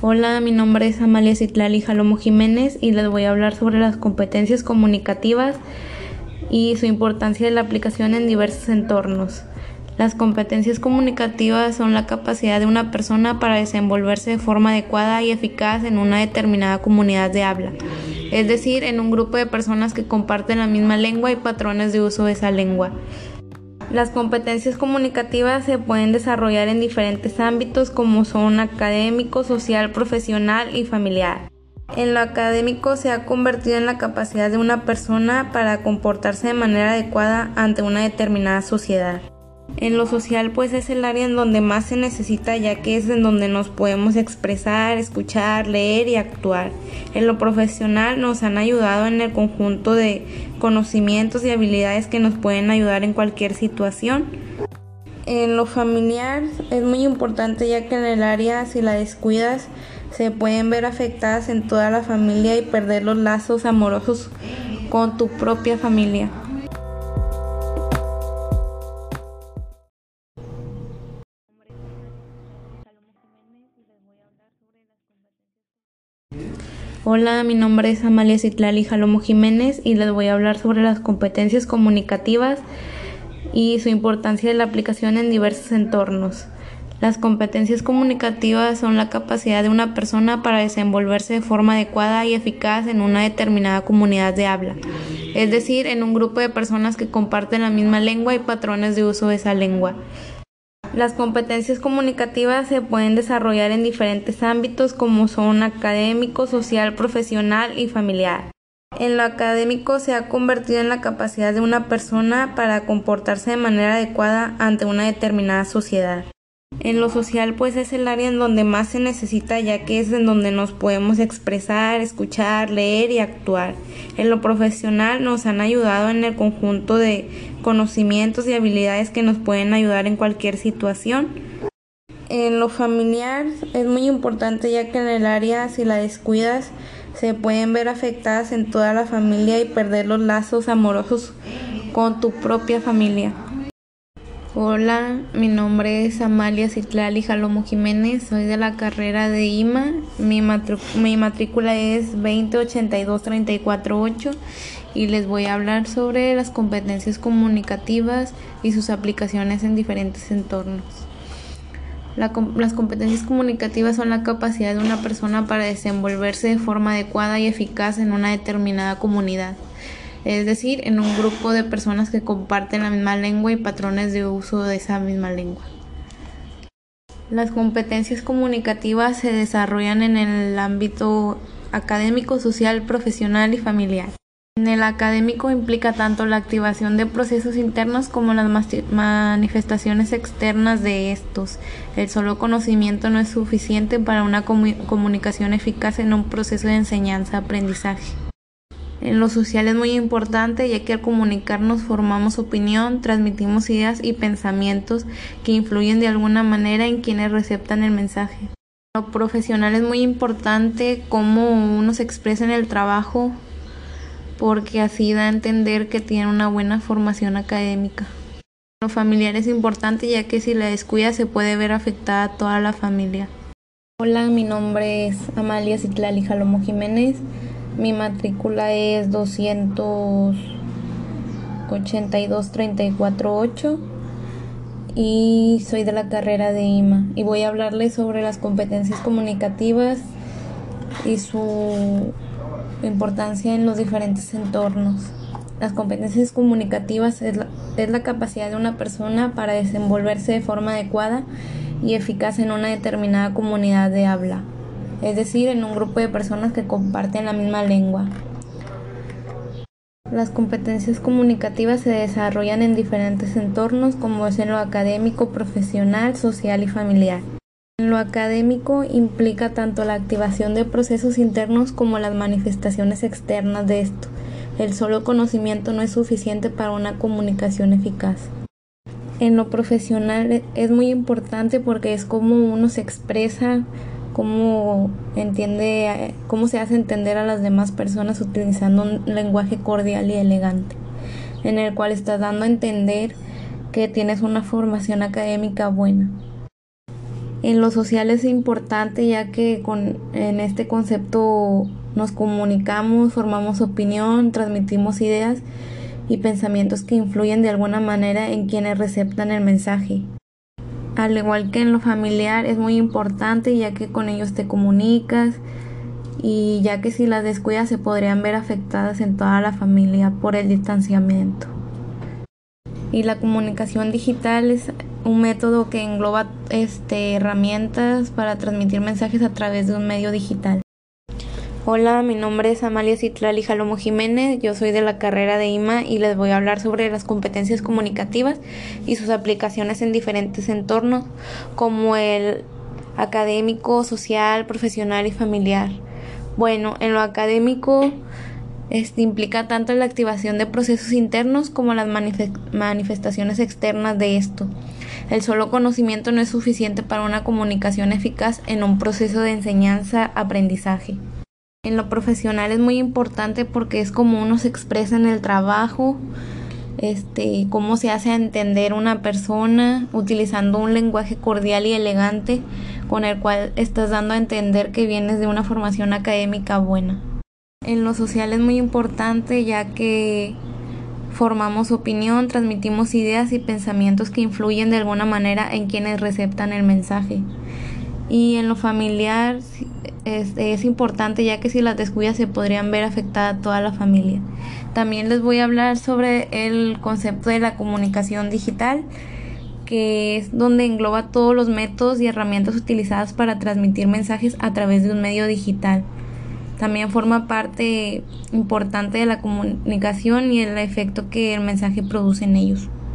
Hola, mi nombre es Amalia Citlali Jalomo Jiménez y les voy a hablar sobre las competencias comunicativas y su importancia de la aplicación en diversos entornos. Las competencias comunicativas son la capacidad de una persona para desenvolverse de forma adecuada y eficaz en una determinada comunidad de habla, es decir, en un grupo de personas que comparten la misma lengua y patrones de uso de esa lengua. Las competencias comunicativas se pueden desarrollar en diferentes ámbitos como son académico, social, profesional y familiar. En lo académico se ha convertido en la capacidad de una persona para comportarse de manera adecuada ante una determinada sociedad. En lo social pues es el área en donde más se necesita ya que es en donde nos podemos expresar, escuchar, leer y actuar. En lo profesional nos han ayudado en el conjunto de conocimientos y habilidades que nos pueden ayudar en cualquier situación. En lo familiar es muy importante ya que en el área si la descuidas se pueden ver afectadas en toda la familia y perder los lazos amorosos con tu propia familia. Hola, mi nombre es Amalia Citlali Jalomo Jiménez y les voy a hablar sobre las competencias comunicativas y su importancia de la aplicación en diversos entornos. Las competencias comunicativas son la capacidad de una persona para desenvolverse de forma adecuada y eficaz en una determinada comunidad de habla, es decir, en un grupo de personas que comparten la misma lengua y patrones de uso de esa lengua. Las competencias comunicativas se pueden desarrollar en diferentes ámbitos como son académico, social, profesional y familiar. En lo académico se ha convertido en la capacidad de una persona para comportarse de manera adecuada ante una determinada sociedad. En lo social pues es el área en donde más se necesita ya que es en donde nos podemos expresar, escuchar, leer y actuar. En lo profesional nos han ayudado en el conjunto de conocimientos y habilidades que nos pueden ayudar en cualquier situación. En lo familiar es muy importante ya que en el área si la descuidas se pueden ver afectadas en toda la familia y perder los lazos amorosos con tu propia familia. Hola, mi nombre es Amalia Citlali Jalomo Jiménez, soy de la carrera de IMA, mi, matrícula es 2082348 y les voy a hablar sobre las competencias comunicativas y sus aplicaciones en diferentes entornos. las competencias comunicativas son la capacidad de una persona para desenvolverse de forma adecuada y eficaz en una determinada comunidad es decir, en un grupo de personas que comparten la misma lengua y patrones de uso de esa misma lengua. Las competencias comunicativas se desarrollan en el ámbito académico, social, profesional y familiar. En el académico implica tanto la activación de procesos internos como las manifestaciones externas de estos. El solo conocimiento no es suficiente para una comunicación eficaz en un proceso de enseñanza-aprendizaje. En lo social es muy importante ya que al comunicarnos formamos opinión, transmitimos ideas y pensamientos que influyen de alguna manera en quienes receptan el mensaje. En lo profesional es muy importante cómo uno se expresa en el trabajo porque así da a entender que tiene una buena formación académica. Lo familiar es importante ya que si la descuida se puede ver afectada a toda la familia. Hola, mi nombre es Amalia Citlali Jalomo Jiménez. Mi matrícula es 282-348 y soy de la carrera de IMA y voy a hablarles sobre las competencias comunicativas y su importancia en los diferentes entornos. Las competencias comunicativas es la, es la capacidad de una persona para desenvolverse de forma adecuada y eficaz en una determinada comunidad de habla es decir, en un grupo de personas que comparten la misma lengua. Las competencias comunicativas se desarrollan en diferentes entornos como es en lo académico, profesional, social y familiar. En lo académico implica tanto la activación de procesos internos como las manifestaciones externas de esto. El solo conocimiento no es suficiente para una comunicación eficaz. En lo profesional es muy importante porque es como uno se expresa, cómo entiende, cómo se hace entender a las demás personas utilizando un lenguaje cordial y elegante, en el cual estás dando a entender que tienes una formación académica buena. En lo social es importante ya que con, en este concepto nos comunicamos, formamos opinión, transmitimos ideas y pensamientos que influyen de alguna manera en quienes receptan el mensaje. Al igual que en lo familiar es muy importante ya que con ellos te comunicas y ya que si las descuidas se podrían ver afectadas en toda la familia por el distanciamiento. Y la comunicación digital es un método que engloba este, herramientas para transmitir mensajes a través de un medio digital. Hola, mi nombre es Amalia Citlali Jalomo Jiménez, yo soy de la carrera de IMA y les voy a hablar sobre las competencias comunicativas y sus aplicaciones en diferentes entornos como el académico, social, profesional y familiar. Bueno, en lo académico este, implica tanto la activación de procesos internos como las manifestaciones externas de esto. El solo conocimiento no es suficiente para una comunicación eficaz en un proceso de enseñanza-aprendizaje. En lo profesional es muy importante porque es como uno se expresa en el trabajo, este, cómo se hace entender una persona utilizando un lenguaje cordial y elegante con el cual estás dando a entender que vienes de una formación académica buena. En lo social es muy importante ya que formamos opinión, transmitimos ideas y pensamientos que influyen de alguna manera en quienes receptan el mensaje. Y en lo familiar es, es, importante ya que si las descuidas se podrían ver afectada toda la familia. También les voy a hablar sobre el concepto de la comunicación digital, que es donde engloba todos los métodos y herramientas utilizadas para transmitir mensajes a través de un medio digital. También forma parte importante de la comunicación y el efecto que el mensaje produce en ellos.